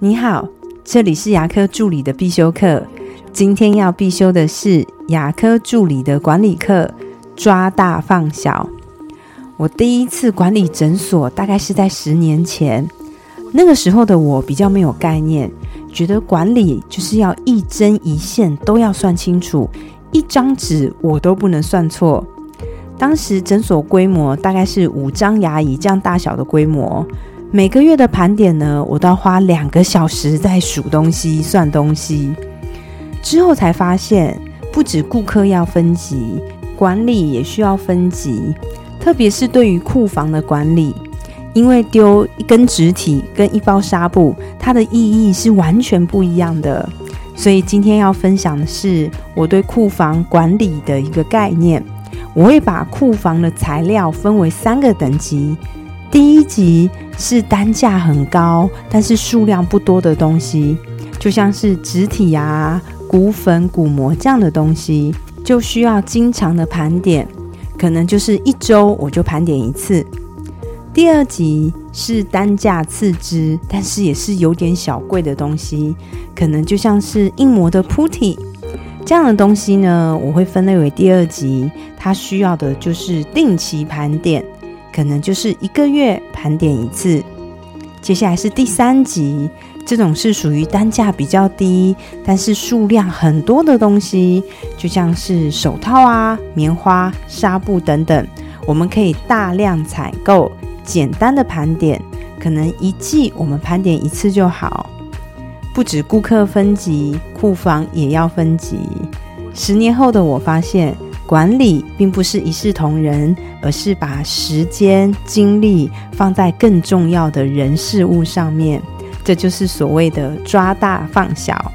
你好，这里是牙科助理的必修课。今天要必修的是牙科助理的管理课，抓大放小。我第一次管理诊所大概是在十年前，那个时候的我比较没有概念，觉得管理就是要一针一线都要算清楚，一张纸我都不能算错。当时诊所规模大概是五张牙椅这样大小的规模。每个月的盘点呢，我都要花两个小时在数东西、算东西。之后才发现，不止顾客要分级，管理也需要分级。特别是对于库房的管理，因为丢一根纸体跟一包纱布，它的意义是完全不一样的。所以今天要分享的是我对库房管理的一个概念。我会把库房的材料分为三个等级。第一级是单价很高，但是数量不多的东西，就像是植体啊、骨粉、骨膜这样的东西，就需要经常的盘点，可能就是一周我就盘点一次。第二级是单价次之，但是也是有点小贵的东西，可能就像是硬膜的铺体这样的东西呢，我会分类为第二级，它需要的就是定期盘点。可能就是一个月盘点一次，接下来是第三级，这种是属于单价比较低，但是数量很多的东西，就像是手套啊、棉花、纱布等等，我们可以大量采购，简单的盘点，可能一季我们盘点一次就好。不止顾客分级，库房也要分级。十年后的我发现。管理并不是一视同仁，而是把时间精力放在更重要的人事物上面。这就是所谓的抓大放小。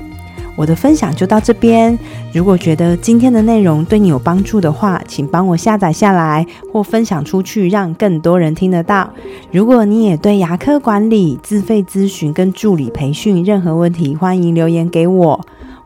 我的分享就到这边。如果觉得今天的内容对你有帮助的话，请帮我下载下来或分享出去，让更多人听得到。如果你也对牙科管理、自费咨询跟助理培训任何问题，欢迎留言给我。